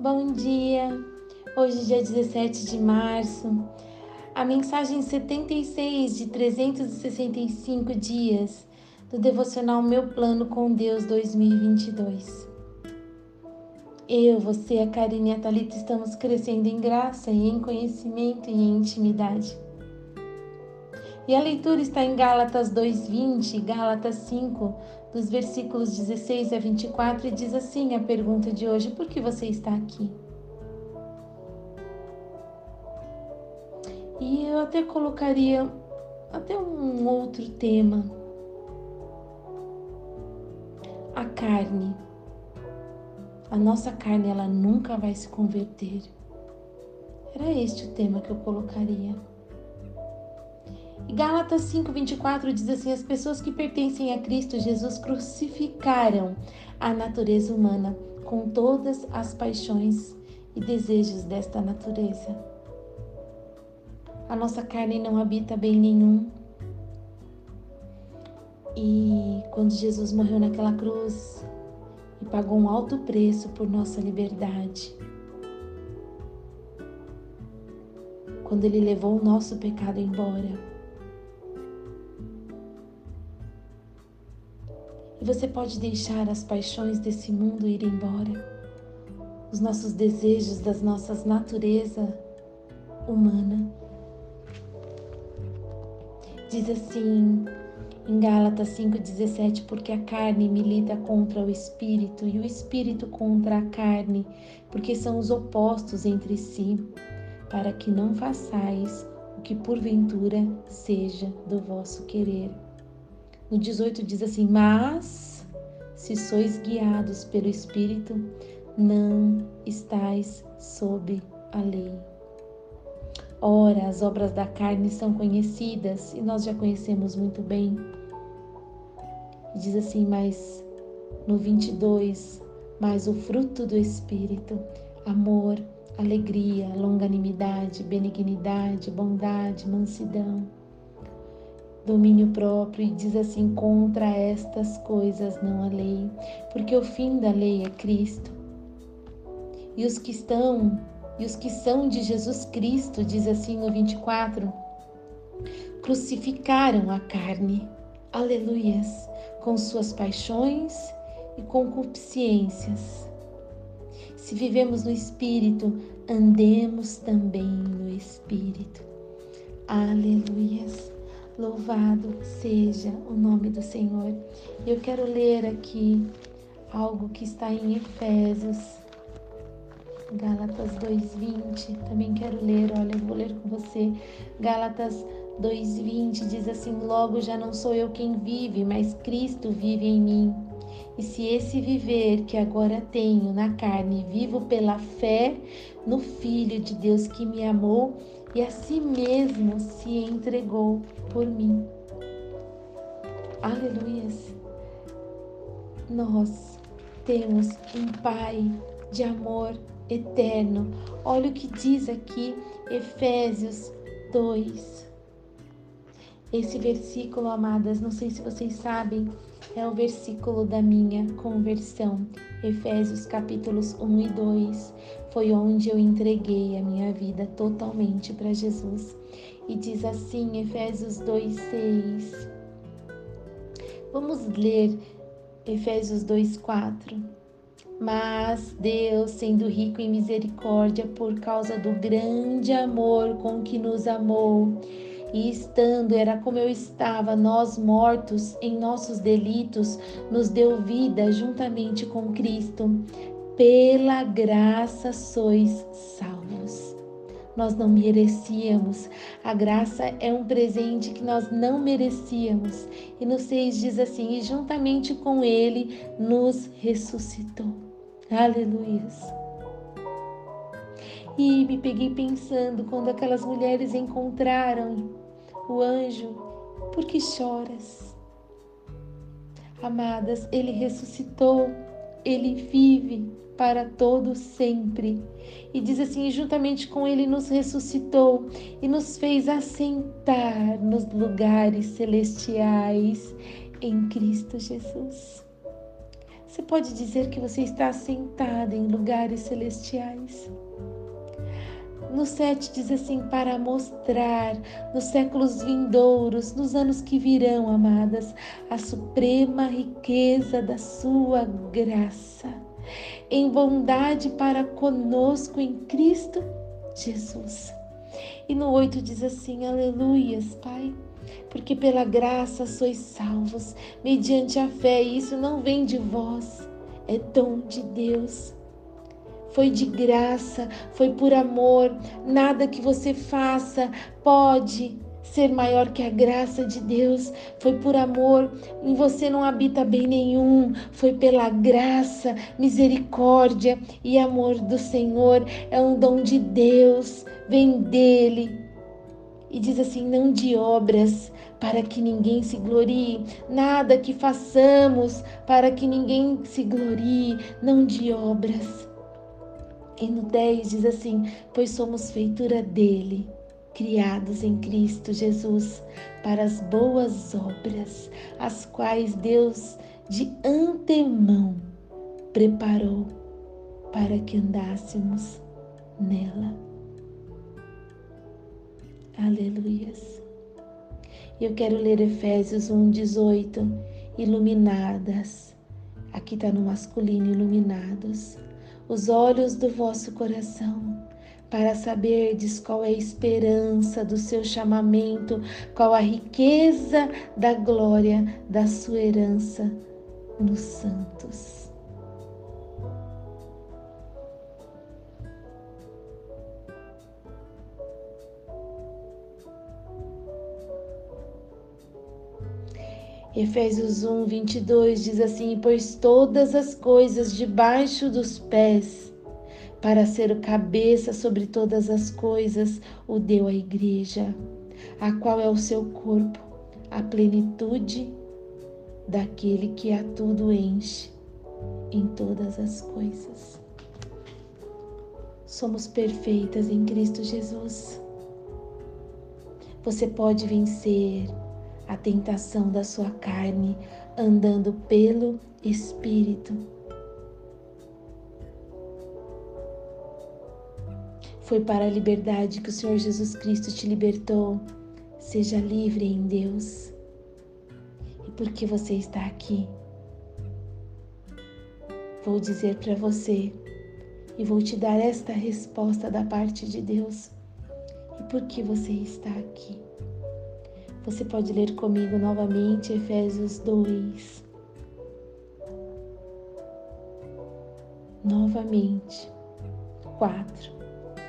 Bom dia! Hoje, dia 17 de março, a mensagem 76 de 365 dias do devocional Meu Plano com Deus 2022. Eu, você, a Karine e a Thalita estamos crescendo em graça e em conhecimento e em intimidade. E a leitura está em Gálatas 2:20, Gálatas 5, dos versículos 16 a 24 e diz assim a pergunta de hoje: por que você está aqui? E eu até colocaria até um outro tema. A carne. A nossa carne ela nunca vai se converter. Era este o tema que eu colocaria. E Gálatas 5:24 diz assim: as pessoas que pertencem a Cristo Jesus crucificaram a natureza humana com todas as paixões e desejos desta natureza. A nossa carne não habita bem nenhum. E quando Jesus morreu naquela cruz e pagou um alto preço por nossa liberdade, quando ele levou o nosso pecado embora, você pode deixar as paixões desse mundo ir embora, os nossos desejos das nossas natureza humana. Diz assim em Gálatas 5,17: Porque a carne milita contra o espírito e o espírito contra a carne, porque são os opostos entre si, para que não façais o que porventura seja do vosso querer. No 18 diz assim: Mas se sois guiados pelo Espírito, não estais sob a lei. Ora, as obras da carne são conhecidas e nós já conhecemos muito bem. Diz assim, mas no 22, mas o fruto do Espírito, amor, alegria, longanimidade, benignidade, bondade, mansidão domínio próprio e diz assim: contra estas coisas não há lei, porque o fim da lei é Cristo. E os que estão, e os que são de Jesus Cristo, diz assim no 24, crucificaram a carne, aleluias, com suas paixões e concupiscências. Se vivemos no Espírito, andemos também no Espírito. Aleluias. Louvado seja o nome do Senhor. Eu quero ler aqui algo que está em Efésios, Gálatas 2:20. Também quero ler, olha, eu vou ler com você. Gálatas 2:20 diz assim: Logo já não sou eu quem vive, mas Cristo vive em mim. E se esse viver que agora tenho na carne, vivo pela fé no Filho de Deus que me amou e a si mesmo se entregou por mim. Aleluias. Nós temos um Pai de amor eterno. Olha o que diz aqui Efésios 2. Esse versículo, amadas, não sei se vocês sabem, é o versículo da minha conversão. Efésios capítulos 1 e 2. Foi onde eu entreguei a minha vida totalmente para Jesus. E diz assim, Efésios 2, 6. Vamos ler Efésios 2, 4. Mas Deus, sendo rico em misericórdia, por causa do grande amor com que nos amou, e estando era como eu estava, nós mortos em nossos delitos, nos deu vida juntamente com Cristo. Pela graça sois salvos. Nós não merecíamos. A graça é um presente que nós não merecíamos. E no 6 diz assim: e juntamente com Ele nos ressuscitou. Aleluia. E me peguei pensando quando aquelas mulheres encontraram o anjo, por que choras? Amadas, ele ressuscitou, ele vive para todo sempre. E diz assim: juntamente com ele nos ressuscitou e nos fez assentar nos lugares celestiais em Cristo Jesus Você pode dizer que você está sentado em lugares celestiais. No 7 diz assim: para mostrar nos séculos vindouros, nos anos que virão, amadas, a suprema riqueza da sua graça, em bondade para conosco em Cristo Jesus. E no 8 diz assim: Aleluias, Pai, porque pela graça sois salvos, mediante a fé, e isso não vem de vós, é dom de Deus foi de graça, foi por amor. Nada que você faça pode ser maior que a graça de Deus. Foi por amor, em você não habita bem nenhum. Foi pela graça, misericórdia e amor do Senhor. É um dom de Deus, vem dele. E diz assim: não de obras, para que ninguém se glorie, nada que façamos para que ninguém se glorie, não de obras e no 10 diz assim: Pois somos feitura dele, criados em Cristo Jesus, para as boas obras, as quais Deus de antemão preparou para que andássemos nela. Aleluias. Eu quero ler Efésios 1:18, iluminadas. Aqui está no masculino, iluminados os olhos do vosso coração, para saberdes qual é a esperança do seu chamamento, qual a riqueza da glória da sua herança nos santos. Efésios 1, 22 diz assim: Pois todas as coisas debaixo dos pés, para ser o cabeça sobre todas as coisas, o deu à igreja, a qual é o seu corpo, a plenitude daquele que a tudo enche em todas as coisas. Somos perfeitas em Cristo Jesus. Você pode vencer a tentação da sua carne, andando pelo Espírito. Foi para a liberdade que o Senhor Jesus Cristo te libertou. Seja livre em Deus. E porque você está aqui, vou dizer para você e vou te dar esta resposta da parte de Deus. E por que você está aqui? Você pode ler comigo novamente Efésios 2. Novamente. 4.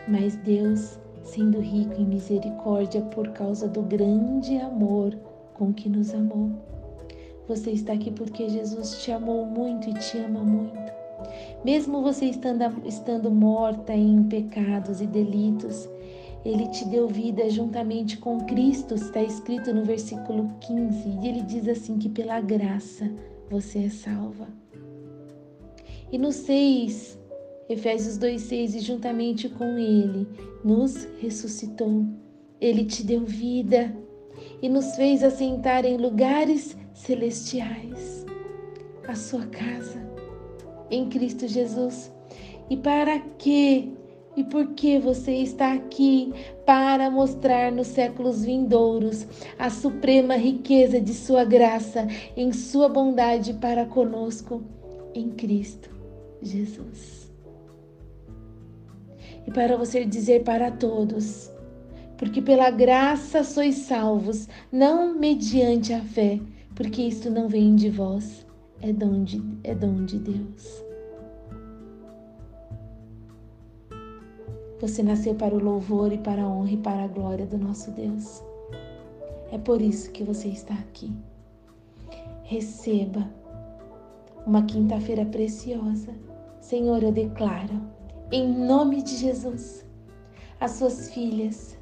Mas Deus, sendo rico em misericórdia por causa do grande amor com que nos amou. Você está aqui porque Jesus te amou muito e te ama muito. Mesmo você estando, estando morta em pecados e delitos, ele te deu vida juntamente com Cristo, está escrito no versículo 15, e ele diz assim que pela graça você é salva. E no 6, Efésios 2:6, e juntamente com ele nos ressuscitou. Ele te deu vida e nos fez assentar em lugares celestiais. A sua casa em Cristo Jesus. E para que e porque você está aqui para mostrar nos séculos vindouros a suprema riqueza de Sua graça em Sua bondade para conosco em Cristo Jesus. E para você dizer para todos, porque pela graça sois salvos, não mediante a fé, porque isto não vem de vós, é dom de, é dom de Deus. Você nasceu para o louvor e para a honra e para a glória do nosso Deus. É por isso que você está aqui. Receba uma quinta-feira preciosa. Senhor, eu declaro, em nome de Jesus, as suas filhas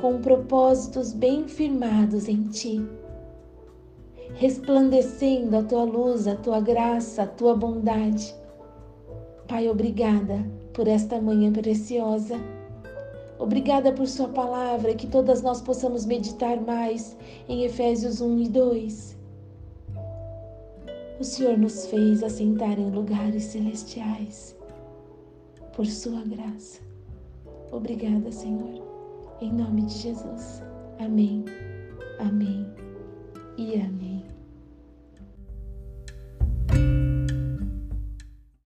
com propósitos bem firmados em ti, resplandecendo a tua luz, a tua graça, a tua bondade. Pai, obrigada por esta manhã preciosa. Obrigada por Sua palavra, que todas nós possamos meditar mais em Efésios 1 e 2. O Senhor nos fez assentar em lugares celestiais por Sua graça. Obrigada, Senhor. Em nome de Jesus. Amém. Amém e amém.